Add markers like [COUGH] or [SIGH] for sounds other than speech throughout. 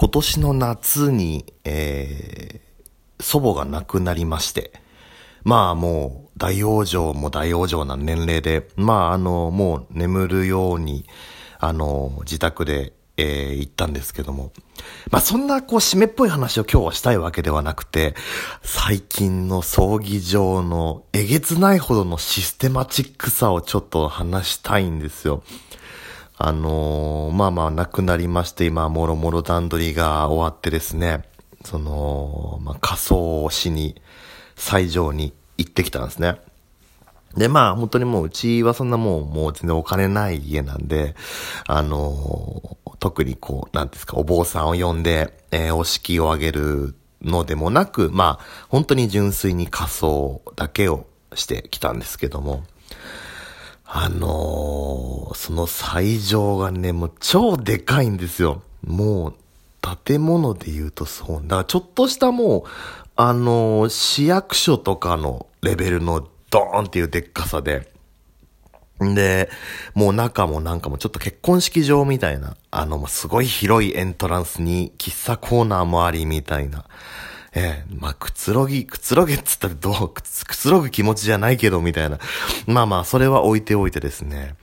今年の夏に、えー、祖母が亡くなりまして、まあもう大往生も大往生な年齢で、まああの、もう眠るように、あの、自宅で、えー、行ったんですけども。まあそんなこう締めっぽい話を今日はしたいわけではなくて、最近の葬儀場のえげつないほどのシステマチックさをちょっと話したいんですよ。あのー、まあまあ亡くなりまして、今、もろもろ段取りが終わってですね、その、まあ仮装をしに、斎場に行ってきたんですね。で、まあ、本当にもう、うちはそんなもう、もう全然お金ない家なんで、あのー、特にこう、なんですか、お坊さんを呼んで、えー、お式をあげるのでもなく、まあ、本当に純粋に仮装だけをしてきたんですけども、あのー、その斎場がね、もう超でかいんですよ。もう、建物で言うとそう。だからちょっとしたもう、あのー、市役所とかのレベルのドーンっていうでっかさで、で、もう中もなんかもちょっと結婚式場みたいな、あの、すごい広いエントランスに喫茶コーナーもありみたいな。ええー、まあ、くつろぎ、くつろげっつったらどう、くつ、くつろぐ気持ちじゃないけど、みたいな。まあまあ、それは置いておいてですね。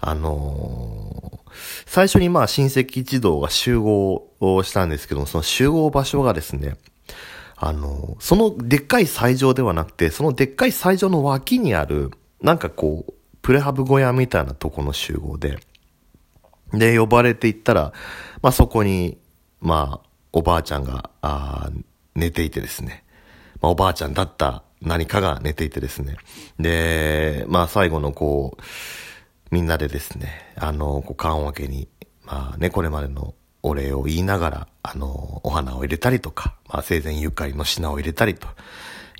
あのー、最初にまあ、親戚一同が集合をしたんですけども、その集合場所がですね、あの、そのでっかい斎場ではなくて、そのでっかい斎場の脇にある、なんかこう、プレハブ小屋みたいなとこの集合で、で、呼ばれていったら、まあそこに、まあ、おばあちゃんが、あ寝ていてですね。まあおばあちゃんだった何かが寝ていてですね。で、まあ最後のこう、みんなでですね、あの、こう、棺桶に、まあね、これまでのお礼を言いながら、あの、お花を入れたりとか、まあ、生前ゆかりの品を入れたりと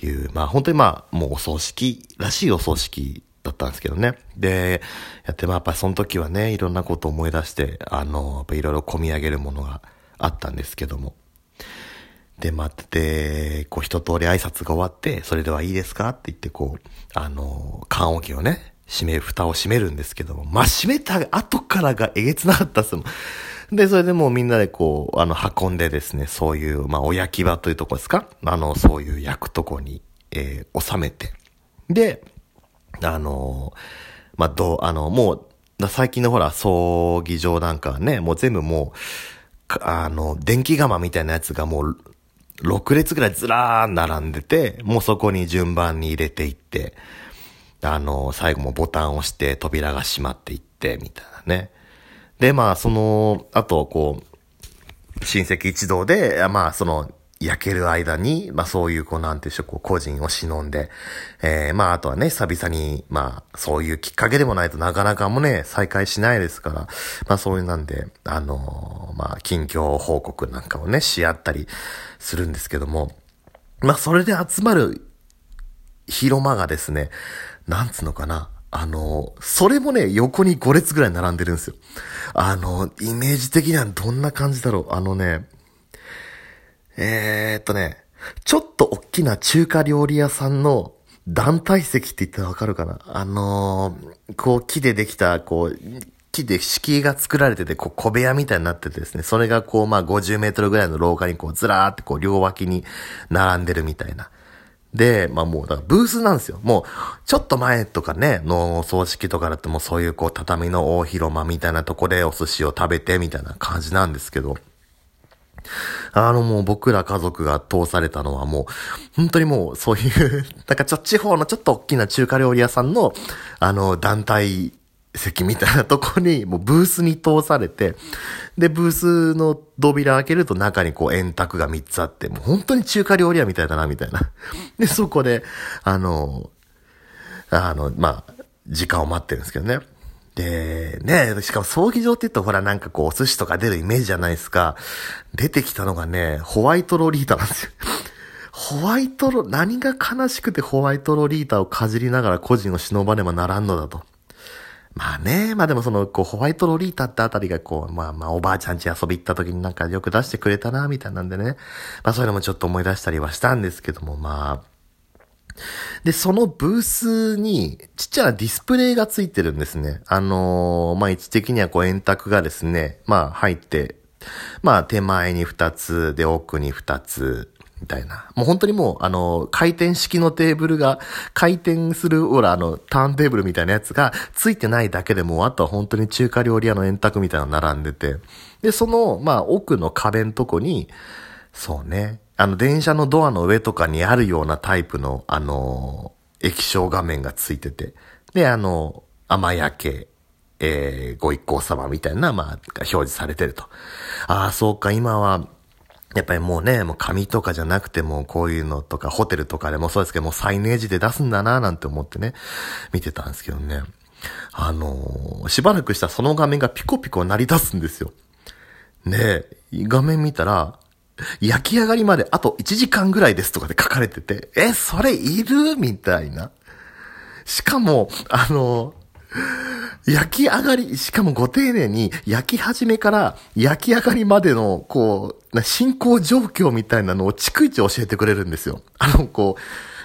いう、まあ、本当にまあ、もうお葬式らしいお葬式だったんですけどね。で、やって、まあ、やっぱりその時はね、いろんなことを思い出して、あの、やっぱいろいろ込み上げるものがあったんですけども。で、待ってて、こう一通り挨拶が終わって、それではいいですかって言って、こう、あの、棺桶をね、閉め、蓋を閉めるんですけども、まあ、閉めた後からがえげつなかったっすもん。で、それでもうみんなでこう、あの、運んでですね、そういう、まあ、お焼き場というとこですか？あの、そういう焼くとこに、えー、収めて。で、あのまあ、どう、あの、もう、最近のほら、葬儀場なんかはね、もう全部もう、あの、電気釜みたいなやつがもう、6列ぐらいずらーん並んでて、もうそこに順番に入れていって、あの、最後もボタンを押して扉が閉まっていって、みたいなね。で、まあ、その、あと、こう、親戚一同で、まあ、その、焼ける間に、まあそういうこうなんていうしょ、こう個人を忍んで、えー、まああとはね、久々に、まあそういうきっかけでもないとなかなかもね、再開しないですから、まあそういうなんで、あのー、まあ近況報告なんかをね、し合ったりするんですけども、まあそれで集まる広間がですね、なんつうのかな、あの、それもね、横に5列ぐらい並んでるんですよ。あの、イメージ的にはどんな感じだろう。あのね、えー、っとね、ちょっと大きな中華料理屋さんの団体席って言ったらわかるかな？あのー、こう木でできた、こう、木で敷居が作られてて、こう小部屋みたいになっててですね、それがこうまあ50メートルぐらいの廊下にこうずらーってこう両脇に並んでるみたいな。で、まあもう、だからブースなんですよ。もう、ちょっと前とかね、の葬式とかだってもうそういうこう畳の大広間みたいなとこでお寿司を食べてみたいな感じなんですけど、あのもう僕ら家族が通されたのはもう、本当にもうそういう [LAUGHS] なんかちょ、地方のちょっと大きな中華料理屋さんの、あの、団体席みたいなとこに、もうブースに通されて、で、ブースの扉開けると中にこう円卓が3つあって、もう本当に中華料理屋みたいだな、みたいな。[LAUGHS] で、そこで、あの、あの、まあ、時間を待ってるんですけどね。で、ね、しかも葬儀場って言うとほらなんかこうお寿司とか出るイメージじゃないですか。出てきたのがね、ホワイトロリータなんですよ。ホワイトロ、何が悲しくてホワイトロリータをかじりながら個人を忍ばねばならんのだと。まあね、まあでもその、こう、ホワイトロリータってあたりがこう、まあまあおばあちゃんち遊び行った時になんかよく出してくれたな、みたいなんでね。まあそういうのもちょっと思い出したりはしたんですけども、まあ。で、そのブースに、ちっちゃなディスプレイがついてるんですね。あのー、まあ、位置的にはこう円卓がですね、まあ、入ってまあ手前に2つ、で奥に2つ、みたいな。もう本当にもう、あの、回転式のテーブルが、回転する、ほら、あの、ターンテーブルみたいなやつが、ついてないだけでもう、あとは本当に中華料理屋の円卓みたいなの並んでて、で、その、まあ、奥の壁のとこに、そうね、あの、電車のドアの上とかにあるようなタイプの、あの、液晶画面がついてて、で、あの、甘焼け、えー、ご一行様みたいな、まあ、表示されてると。ああ、そうか、今は、やっぱりもうね、もう紙とかじゃなくてもこういうのとかホテルとかでもそうですけどもうサイネージで出すんだななんて思ってね、見てたんですけどね。あのー、しばらくしたらその画面がピコピコ鳴り出すんですよ。ね画面見たら、焼き上がりまであと1時間ぐらいですとかで書かれてて、え、それいる？みたいな。しかも、あの、焼き上がり、しかもご丁寧に焼き始めから焼き上がりまでの、こう、進行状況みたいなのを逐一教えてくれるんですよ。あの、こう、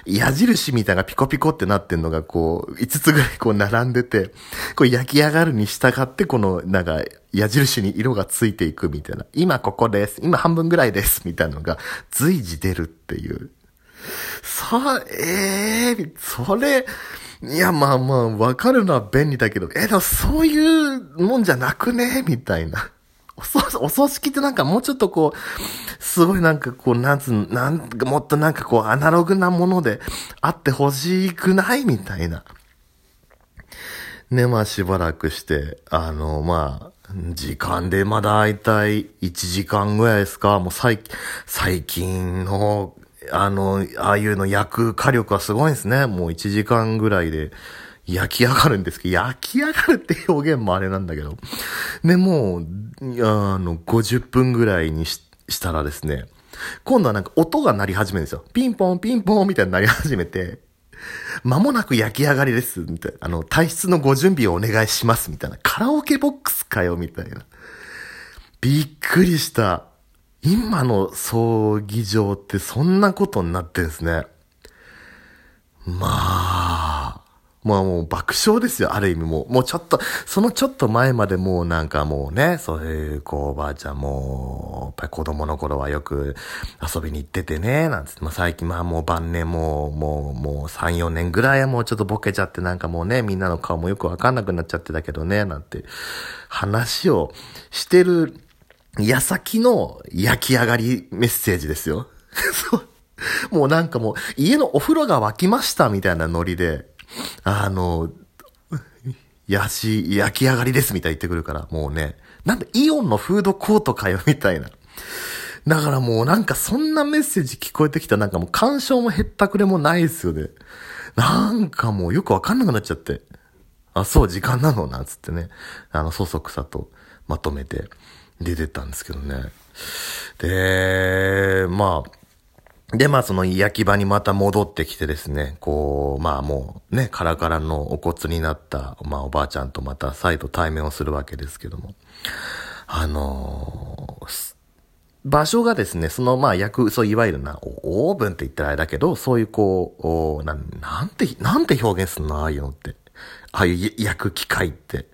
矢印みたいなピコピコってなってんのがこう、5つぐらいこう並んでて、こう焼き上がるに従ってこのなんか矢印に色がついていくみたいな。今ここです。今半分ぐらいです。みたいなのが随時出るっていう。さあ、ええー、それ、いや、まあまあ、わかるのは便利だけど、え、でもそういうもんじゃなくね？みたいな。[LAUGHS] お葬式ってなんかもうちょっとこう、すごいなんかこう、なんつう、なんかもっとなんかこう、アナログなものであってほしくないみたいな。ね、まあしばらくして、あの、まあ、時間でまあ大体1時間ぐらいですか。もう最、最近の、あの、ああいうの焼く火力はすごいですね。もう1時間ぐらいで焼き上がるんですけど、焼き上がるって表現もあれなんだけど。で、もう、あの、50分ぐらいにししたらですね、今度はなんか音が鳴り始めるんですよ。ピンポンピンポンみたいになり始めて、間もなく焼き上がりです、みたいな。あの、体質のご準備をお願いします、みたいな。カラオケボックスかよ、みたいな。びっくりした。今の葬儀場ってそんなことになってんですね。まあ、まあもう爆笑ですよ、ある意味もう。もうちょっと、そのちょっと前までもうなんかもうね、そういう、こう、おばあちゃんも、やっぱり子供の頃はよく遊びに行っててね、なんつって、まあ最近まあもう晩年もう、もう、もう3、4年ぐらいはもうちょっとボケちゃってなんかもうね、みんなの顔もよくわかんなくなっちゃってたけどね、なんて話をしてる矢先の焼き上がりメッセージですよ。[LAUGHS] そう。もうなんかもう、家のお風呂が沸きましたみたいなノリで、あの、やし、焼き上がりですみたいに言ってくるから、もうね、なんでイオンのフードコートかよみたいな。だからもうなんかそんなメッセージ聞こえてきたなんかもう干渉もへったくれもないですよね。なんかもうよくわかんなくなっちゃって。あ、そう、時間なのなんつってね。あの、そそくさとまとめて出てったんですけどね。で、まあ、で、まあその焼き場にまた戻ってきてですね、こう、まあもうね、カラカラのお骨になった、まあおばあちゃんとまた再度対面をするわけですけども、あのー、場所がですね、そのまあ焼く、そういわゆるな、オーブンって言ったらあれだけど、そういうこう、なん、なんて、なんて表現すんのああいうのって。ああいう焼く機械って。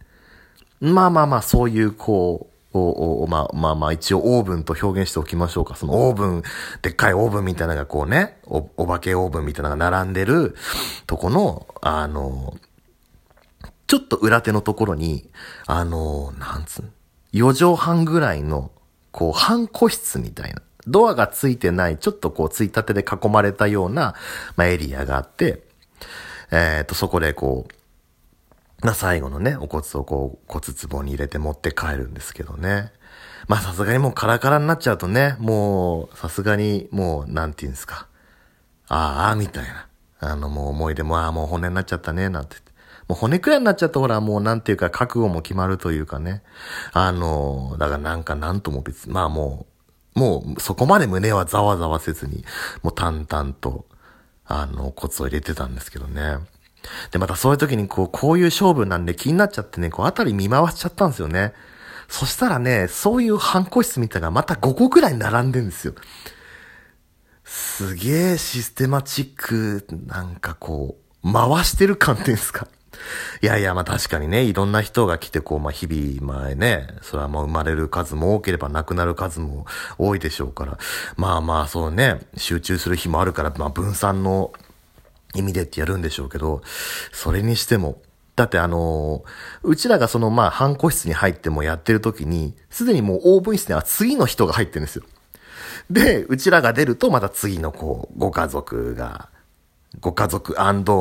まあまあまあ、そういうこう、を、まあまあまあ一応オーブンと表現しておきましょうか。そのオーブン、でっかいオーブンみたいなのがこうね、お、お化けオーブンみたいなのが並んでるとこの、あの、ちょっと裏手のところに、あの、なんつう4畳半ぐらいの、こう、半個室みたいな。ドアがついてない、ちょっとこう、ついたてで囲まれたような、まあ、エリアがあって、えっ、ー、と、そこでこう、まあ最後のね、お骨をこう骨壺に入れて持って帰るんですけどね。まあさすがにもうカラカラになっちゃうとね、もうさすがにもうなんて言うんですか。ああ、みたいな。あのもう思い出も、ああもう骨になっちゃったね、なんて。もう骨くらいになっちゃったほらもうなんていうか覚悟も決まるというかね。あの、だからなんかなんとも別に、まあもう、もうそこまで胸はざわざわせずに、もう淡々と、あの骨を入れてたんですけどね。で、またそういう時にこう、こういう勝負なんで気になっちゃってね、こう、あたり見回しちゃったんですよね。そしたらね、そういう反抗室みたいなまた5個くらい並んでんですよ。すげえシステマチック、なんかこう、回してる感っていうんですか。いやいや、まあ確かにね、いろんな人が来て、こう、まあ日々、まあね、それはもう生まれる数も多ければ亡くなる数も多いでしょうから、まあまあそうね、集中する日もあるから、まあ分散の意味でってやるんでしょうけど、それにしても、だってあのー、うちらがそのまあ、反抗室に入ってもやってる時に、すでにもうオーブン室には次の人が入ってるんですよ。で、うちらが出るとまた次のこう、ご家族が、ご家族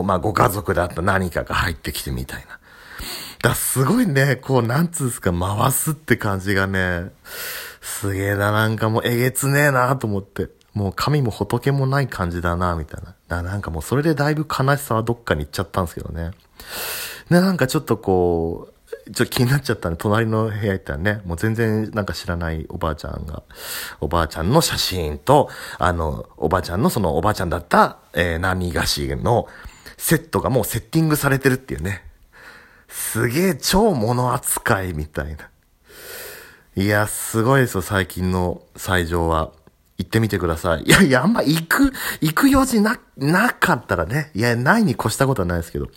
まあご家族だった何かが入ってきてみたいな。だすごいね、こう、なんつうんですか、回すって感じがね、すげえな、なんかもうえげつねえなと思って。もう神も仏もない感じだな、みたいな。なんかもうそれでだいぶ悲しさはどっかに行っちゃったんですけどね。で、なんかちょっとこう、ちょっと気になっちゃったんで、隣の部屋行ったらね、もう全然なんか知らないおばあちゃんが、おばあちゃんの写真と、あの、おばあちゃんのそのおばあちゃんだった、えー、何菓子のセットがもうセッティングされてるっていうね。すげえ超物扱いみたいな。いや、すごいですよ、最近の最上は。行ってみてください。いやいや、あんま行く、行く用事な、なかったらね。いや、ないに越したことはないですけど。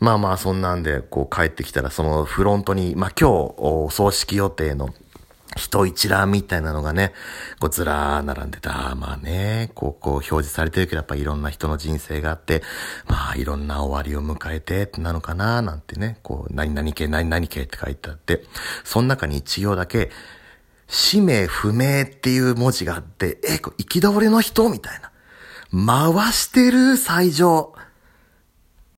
まあまあ、そんなんで、こう帰ってきたら、そのフロントに、まあ今日、お葬式予定の人一覧みたいなのがね、こうずらー並んでた。まあね、こう、こう表示されてるけど、やっぱいろんな人の人生があって、まあいろんな終わりを迎えてってなのかななんてね、こう、何々系、何々系って書いてあって、その中に一行だけ、氏名不明っていう文字があって、え、これ、生き倒れの人？みたいな。回してる最上。